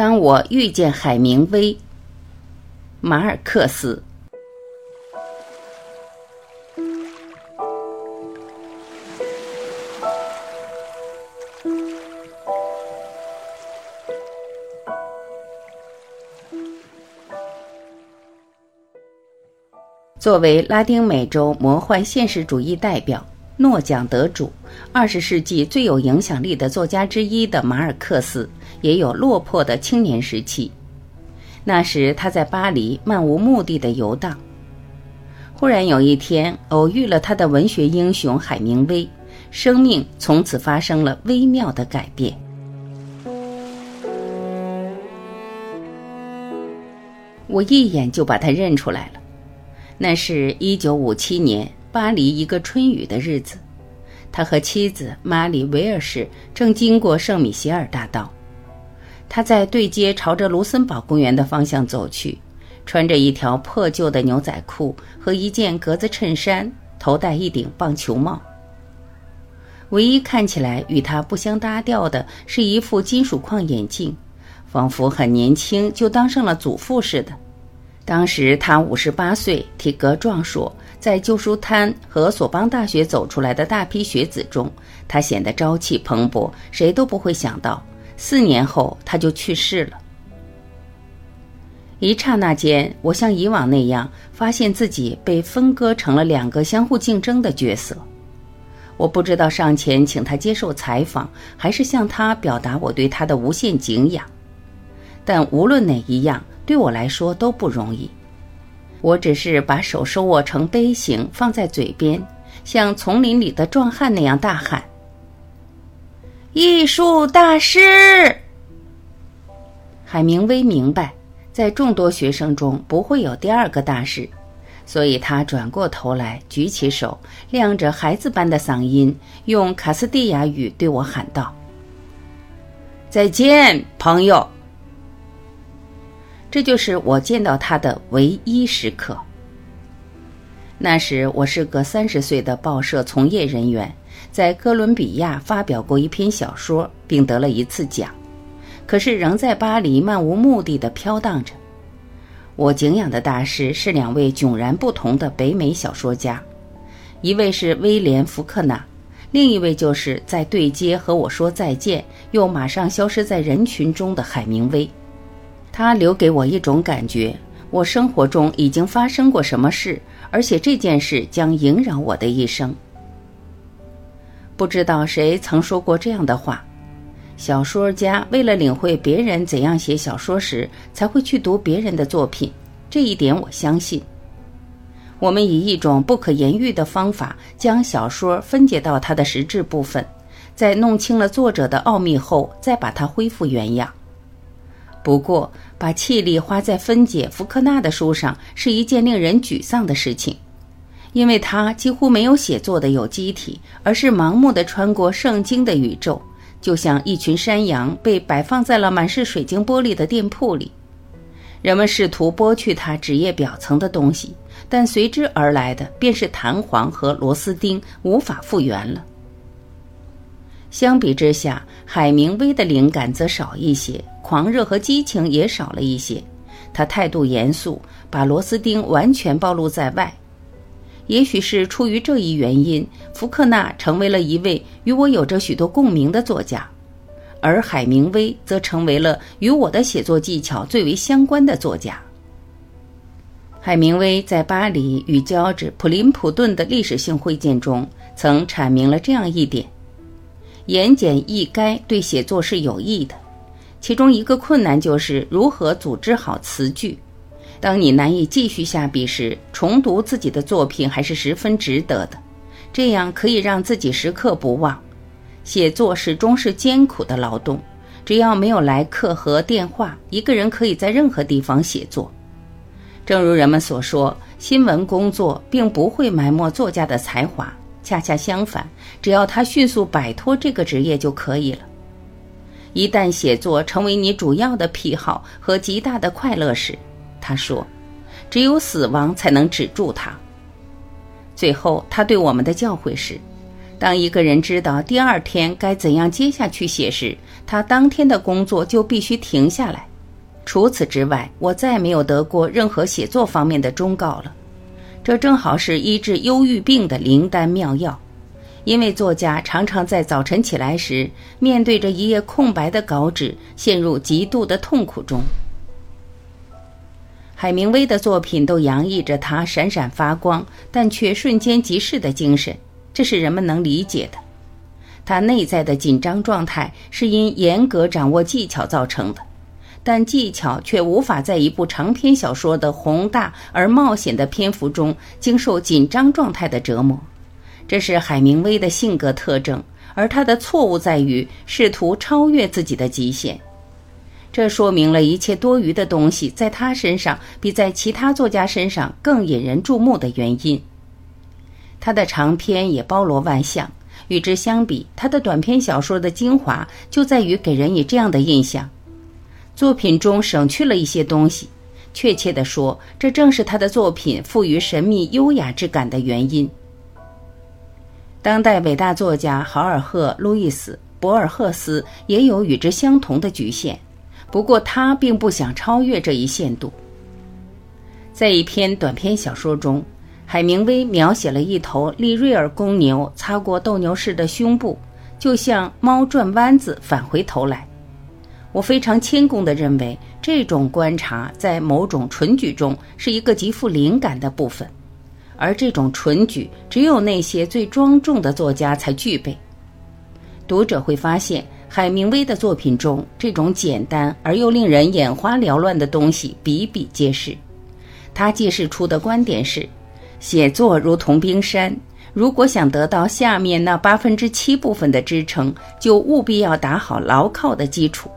当我遇见海明威，马尔克斯。作为拉丁美洲魔幻现实主义代表、诺奖得主、二十世纪最有影响力的作家之一的马尔克斯，也有落魄的青年时期。那时他在巴黎漫无目的的游荡，忽然有一天偶遇了他的文学英雄海明威，生命从此发生了微妙的改变。我一眼就把他认出来了。那是一九五七年巴黎一个春雨的日子，他和妻子玛丽维尔士正经过圣米歇尔大道。他在对街朝着卢森堡公园的方向走去，穿着一条破旧的牛仔裤和一件格子衬衫，头戴一顶棒球帽。唯一看起来与他不相搭调的是一副金属框眼镜，仿佛很年轻就当上了祖父似的。当时他五十八岁，体格壮硕，在旧书摊和索邦大学走出来的大批学子中，他显得朝气蓬勃。谁都不会想到，四年后他就去世了。一刹那间，我像以往那样，发现自己被分割成了两个相互竞争的角色。我不知道上前请他接受采访，还是向他表达我对他的无限敬仰。但无论哪一样。对我来说都不容易，我只是把手收握成杯形放在嘴边，像丛林里的壮汉那样大喊：“艺术大师！”海明威明白，在众多学生中不会有第二个大师，所以他转过头来，举起手，亮着孩子般的嗓音，用卡斯蒂亚语对我喊道：“再见，朋友。”这就是我见到他的唯一时刻。那时我是个三十岁的报社从业人员，在哥伦比亚发表过一篇小说，并得了一次奖，可是仍在巴黎漫无目的的飘荡着。我敬仰的大师是两位迥然不同的北美小说家，一位是威廉·福克纳，另一位就是在对街和我说再见，又马上消失在人群中的海明威。他留给我一种感觉：我生活中已经发生过什么事，而且这件事将萦绕我的一生。不知道谁曾说过这样的话：小说家为了领会别人怎样写小说时，才会去读别人的作品。这一点我相信。我们以一种不可言喻的方法，将小说分解到它的实质部分，在弄清了作者的奥秘后，再把它恢复原样。不过，把气力花在分解福克纳的书上是一件令人沮丧的事情，因为他几乎没有写作的有机体，而是盲目的穿过圣经的宇宙，就像一群山羊被摆放在了满是水晶玻璃的店铺里。人们试图剥去它纸页表层的东西，但随之而来的便是弹簧和螺丝钉，无法复原了。相比之下，海明威的灵感则少一些。狂热和激情也少了一些，他态度严肃，把螺丝钉完全暴露在外。也许是出于这一原因，福克纳成为了一位与我有着许多共鸣的作家，而海明威则成为了与我的写作技巧最为相关的作家。海明威在巴黎与乔治·普林普顿的历史性会见中，曾阐明了这样一点：言简意赅对写作是有益的。其中一个困难就是如何组织好词句。当你难以继续下笔时，重读自己的作品还是十分值得的，这样可以让自己时刻不忘。写作始终是艰苦的劳动，只要没有来客和电话，一个人可以在任何地方写作。正如人们所说，新闻工作并不会埋没作家的才华，恰恰相反，只要他迅速摆脱这个职业就可以了。一旦写作成为你主要的癖好和极大的快乐时，他说：“只有死亡才能止住它。”最后，他对我们的教诲是：当一个人知道第二天该怎样接下去写时，他当天的工作就必须停下来，除此之外，我再没有得过任何写作方面的忠告了。这正好是医治忧郁病的灵丹妙药，因为作家常常在早晨起来时，面对着一页空白的稿纸，陷入极度的痛苦中。海明威的作品都洋溢着他闪闪发光，但却瞬间即逝的精神，这是人们能理解的。他内在的紧张状态是因严格掌握技巧造成的，但技巧却无法在一部长篇小说的宏大而冒险的篇幅中经受紧张状态的折磨。这是海明威的性格特征，而他的错误在于试图超越自己的极限。这说明了一切多余的东西在他身上比在其他作家身上更引人注目的原因。他的长篇也包罗万象，与之相比，他的短篇小说的精华就在于给人以这样的印象：作品中省去了一些东西。确切地说，这正是他的作品赋予神秘优雅之感的原因。当代伟大作家豪尔赫·路易斯·博尔赫斯也有与之相同的局限。不过，他并不想超越这一限度。在一篇短篇小说中，海明威描写了一头利瑞尔公牛擦过斗牛士的胸部，就像猫转弯子返回头来。我非常谦恭地认为，这种观察在某种纯举中是一个极富灵感的部分，而这种纯举只有那些最庄重的作家才具备。读者会发现。海明威的作品中，这种简单而又令人眼花缭乱的东西比比皆是。他揭示出的观点是：写作如同冰山，如果想得到下面那八分之七部分的支撑，就务必要打好牢靠的基础。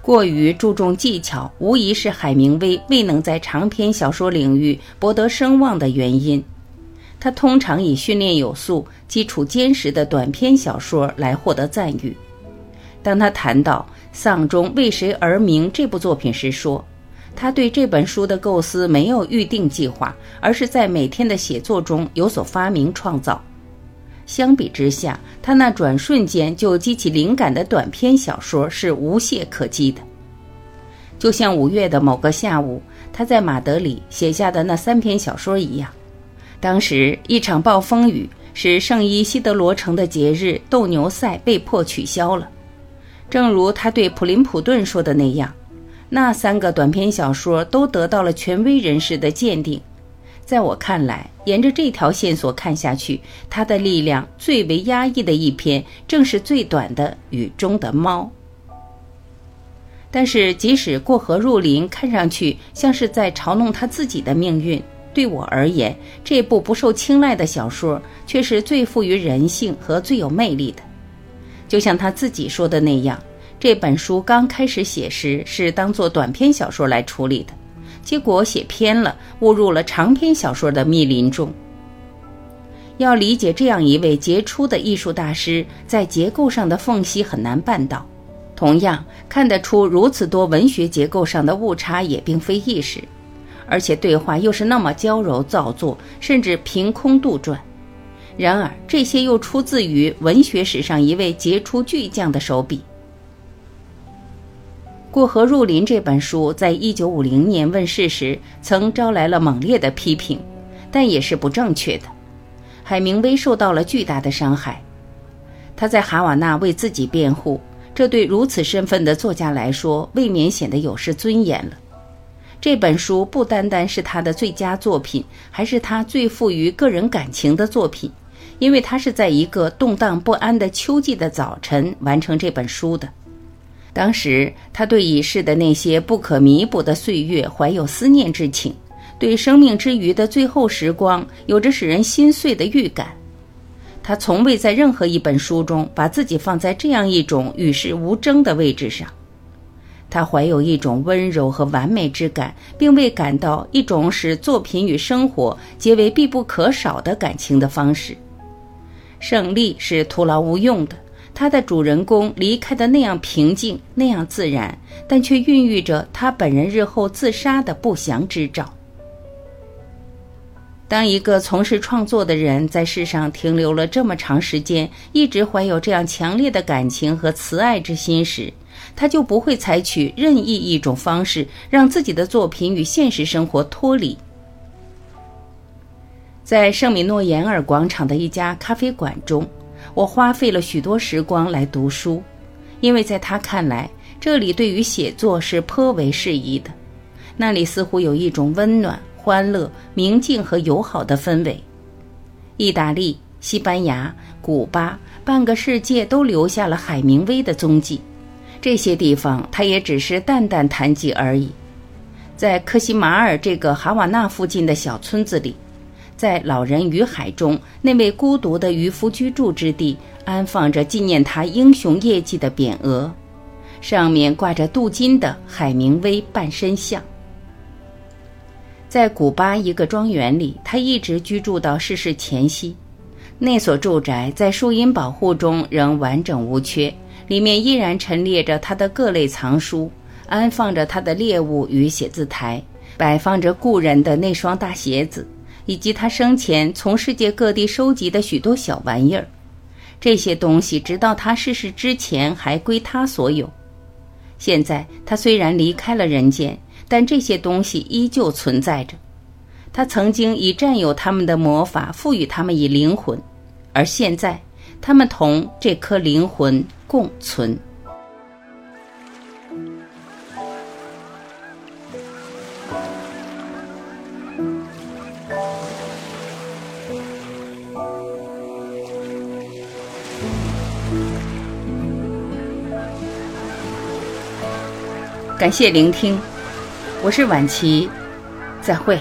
过于注重技巧，无疑是海明威未能在长篇小说领域博得声望的原因。他通常以训练有素、基础坚实的短篇小说来获得赞誉。当他谈到《丧钟为谁而鸣》这部作品时，说他对这本书的构思没有预定计划，而是在每天的写作中有所发明创造。相比之下，他那转瞬间就激起灵感的短篇小说是无懈可击的。就像五月的某个下午，他在马德里写下的那三篇小说一样。当时一场暴风雨使圣伊西德罗城的节日斗牛赛被迫取消了，正如他对普林普顿说的那样，那三个短篇小说都得到了权威人士的鉴定。在我看来，沿着这条线索看下去，他的力量最为压抑的一篇正是最短的《雨中的猫》。但是，即使过河入林看上去像是在嘲弄他自己的命运。对我而言，这部不受青睐的小说却是最富于人性和最有魅力的。就像他自己说的那样，这本书刚开始写时是当做短篇小说来处理的，结果写偏了，误入了长篇小说的密林中。要理解这样一位杰出的艺术大师在结构上的缝隙很难办到，同样看得出如此多文学结构上的误差也并非易事。而且对话又是那么娇柔造作，甚至凭空杜撰。然而，这些又出自于文学史上一位杰出巨匠的手笔。《过河入林》这本书在一九五零年问世时，曾招来了猛烈的批评，但也是不正确的。海明威受到了巨大的伤害，他在哈瓦那为自己辩护，这对如此身份的作家来说，未免显得有失尊严了。这本书不单单是他的最佳作品，还是他最富于个人感情的作品，因为他是在一个动荡不安的秋季的早晨完成这本书的。当时他对已逝的那些不可弥补的岁月怀有思念之情，对生命之余的最后时光有着使人心碎的预感。他从未在任何一本书中把自己放在这样一种与世无争的位置上。他怀有一种温柔和完美之感，并未感到一种使作品与生活结为必不可少的感情的方式。胜利是徒劳无用的。他的主人公离开的那样平静，那样自然，但却孕育着他本人日后自杀的不祥之兆。当一个从事创作的人在世上停留了这么长时间，一直怀有这样强烈的感情和慈爱之心时，他就不会采取任意一种方式让自己的作品与现实生活脱离。在圣米诺延尔广场的一家咖啡馆中，我花费了许多时光来读书，因为在他看来，这里对于写作是颇为适宜的。那里似乎有一种温暖。欢乐、明净和友好的氛围。意大利、西班牙、古巴，半个世界都留下了海明威的踪迹。这些地方，他也只是淡淡谈及而已。在科西马尔这个哈瓦那附近的小村子里，在老人与海中那位孤独的渔夫居住之地，安放着纪念他英雄业绩的匾额，上面挂着镀金的海明威半身像。在古巴一个庄园里，他一直居住到逝世前夕。那所住宅在树荫保护中仍完整无缺，里面依然陈列着他的各类藏书，安放着他的猎物与写字台，摆放着故人的那双大鞋子，以及他生前从世界各地收集的许多小玩意儿。这些东西直到他逝世之前还归他所有。现在他虽然离开了人间。但这些东西依旧存在着，他曾经以占有他们的魔法赋予他们以灵魂，而现在，他们同这颗灵魂共存。感谢聆听。我是晚琪，再会。